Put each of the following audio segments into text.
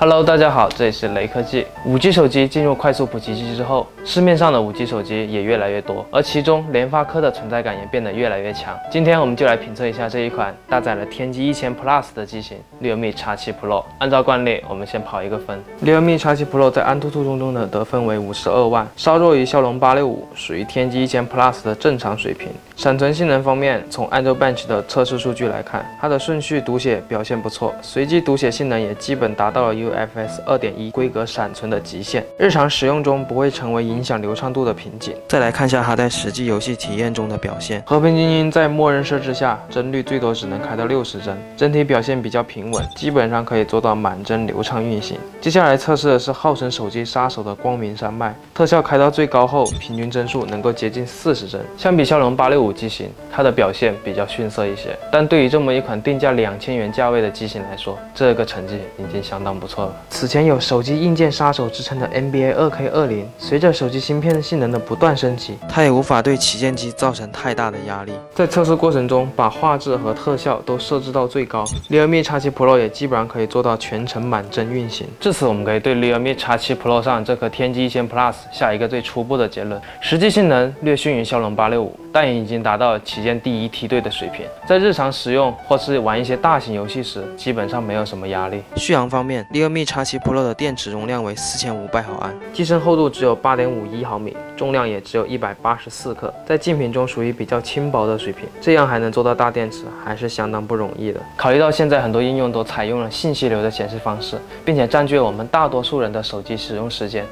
Hello，大家好，这里是雷科技。五 G 手机进入快速普及期之后，市面上的五 G 手机也越来越多，而其中联发科的存在感也变得越来越强。今天我们就来评测一下这一款搭载了天玑一千 Plus 的机型 Realme X7 Pro。按照惯例，我们先跑一个分。Realme X7 Pro 在安兔兔中中的得分为五十二万，稍弱于骁龙八六五，属于天玑一千 Plus 的正常水平。闪存性能方面，从 Android Bench 的测试数据来看，它的顺序读写表现不错，随机读写性能也基本达到了优 UFS 2.1规格闪存的极限，日常使用中不会成为影响流畅度的瓶颈。再来看一下它在实际游戏体验中的表现，和平精英在默认设置下帧率最多只能开到六十帧，整体表现比较平稳，基本上可以做到满帧流畅运行。接下来测试的是号称手机杀手的光明山脉，特效开到最高后，平均帧数能够接近四十帧，相比骁龙八六五。机型，它的表现比较逊色一些，但对于这么一款定价两千元价位的机型来说，这个成绩已经相当不错了。此前有手机硬件杀手之称的 NBA 2K 二零，随着手机芯片性能的不断升级，它也无法对旗舰机造成太大的压力。在测试过程中，把画质和特效都设置到最高，Realme X7 Pro 也基本上可以做到全程满帧运行。至此，我们可以对 Realme X7 Pro 上这颗天玑一千 Plus 下一个最初步的结论：实际性能略逊于骁龙八六五。但也已经达到旗舰第一梯队的水平，在日常使用或是玩一些大型游戏时，基本上没有什么压力。续航方面，Realme X7 Pro 的电池容量为四千五百毫安，机身厚度只有八点五一毫米，重量也只有一百八十四克，在竞品中属于比较轻薄的水平。这样还能做到大电池，还是相当不容易的。考虑到现在很多应用都采用了信息流的显示方式，并且占据了我们大多数人的手机使用时间，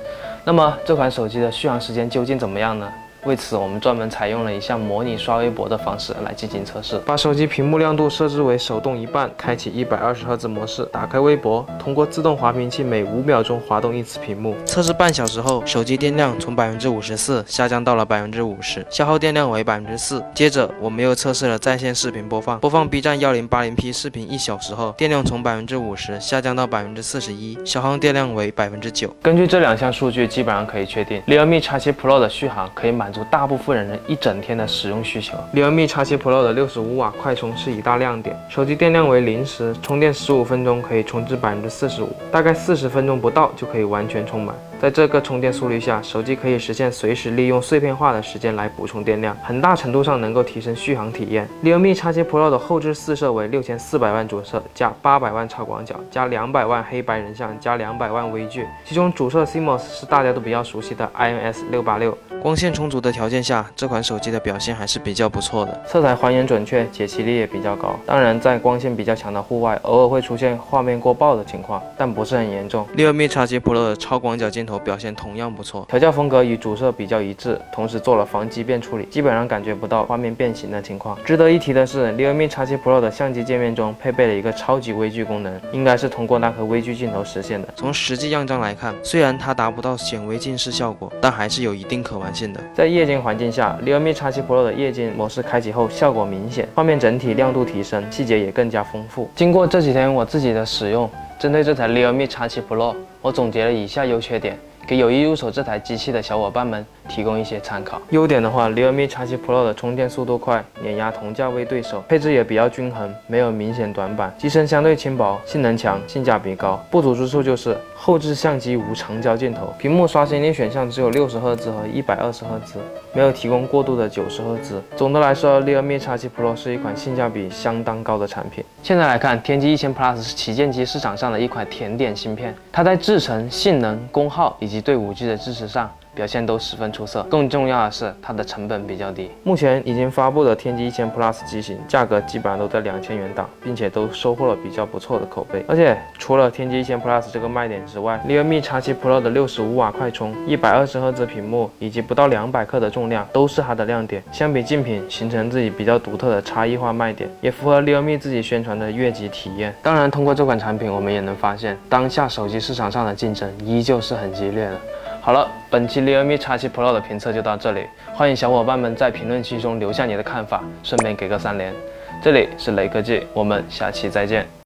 那么这款手机的续航时间究竟怎么样呢？为此，我们专门采用了一项模拟刷微博的方式来进行测试。把手机屏幕亮度设置为手动一半，开启一百二十赫兹模式，打开微博，通过自动滑屏器每五秒钟滑动一次屏幕。测试半小时后，手机电量从百分之五十四下降到了百分之五十，消耗电量为百分之四。接着，我们又测试了在线视频播放，播放 B 站幺零八零 P 视频一小时后，电量从百分之五十下降到百分之四十一，消耗电量为百分之九。根据这两项数据，基本上可以确定，Realme X7 Pro 的续航可以满足大部分人一整天的使用需求，Realme X7 Pro 的六十五瓦快充是一大亮点。手机电量为零时，充电十五分钟可以充至百分之四十五，大概四十分钟不到就可以完全充满。在这个充电速率下，手机可以实现随时利用碎片化的时间来补充电量，很大程度上能够提升续航体验。Realme X7 Pro 的后置四摄为六千四百万主摄加八百万超广角加两百万黑白人像加两百万微距，其中主摄 CMOS 是大家都比较熟悉的 IMX 六八六。光线充足的条件下，这款手机的表现还是比较不错的，色彩还原准确，解析力也比较高。当然，在光线比较强的户外，偶尔会出现画面过曝的情况，但不是很严重。Realme X7 Pro 的超广角镜头表现同样不错，调教风格与主摄比较一致，同时做了防畸变处理，基本上感觉不到画面变形的情况。值得一提的是，Realme X7 Pro 的相机界面中配备了一个超级微距功能，应该是通过那颗微距镜头实现的。从实际样张来看，虽然它达不到显微镜视效果，但还是有一定可玩性的。在夜间环境下，Realme X7 Pro 的夜间模式开启后效果明显，画面整体亮度提升，细节也更加丰富。经过这几天我自己的使用，针对这台 Realme X7 Pro。我总结了以下优缺点，给有意入手这台机器的小伙伴们提供一些参考。优点的话，Realme X7 Pro 的充电速度快，碾压同价位对手，配置也比较均衡，没有明显短板，机身相对轻薄，性能强，性价比高。不足之处就是。后置相机无长焦镜头，屏幕刷新率选项只有六十赫兹和一百二十赫兹，没有提供过渡的九十赫兹。总的来说，Realme X7 Pro 是一款性价比相当高的产品。现在来看，天玑一千 Plus 是旗舰机市场上的一款甜点芯片，它在制程、性能、功耗以及对 5G 的支持上。表现都十分出色，更重要的是它的成本比较低。目前已经发布的天玑一千 Plus 机型，价格基本上都在两千元档，并且都收获了比较不错的口碑。而且除了天玑一千 Plus 这个卖点之外，Realme X7 Pro 的六十五瓦快充、一百二十赫兹屏幕以及不到两百克的重量，都是它的亮点。相比竞品，形成自己比较独特的差异化卖点，也符合 Realme 自己宣传的越级体验。当然，通过这款产品，我们也能发现，当下手机市场上的竞争依旧是很激烈的。好了，本期 Realme X7 Pro 的评测就到这里，欢迎小伙伴们在评论区中留下你的看法，顺便给个三连。这里是雷科技，我们下期再见。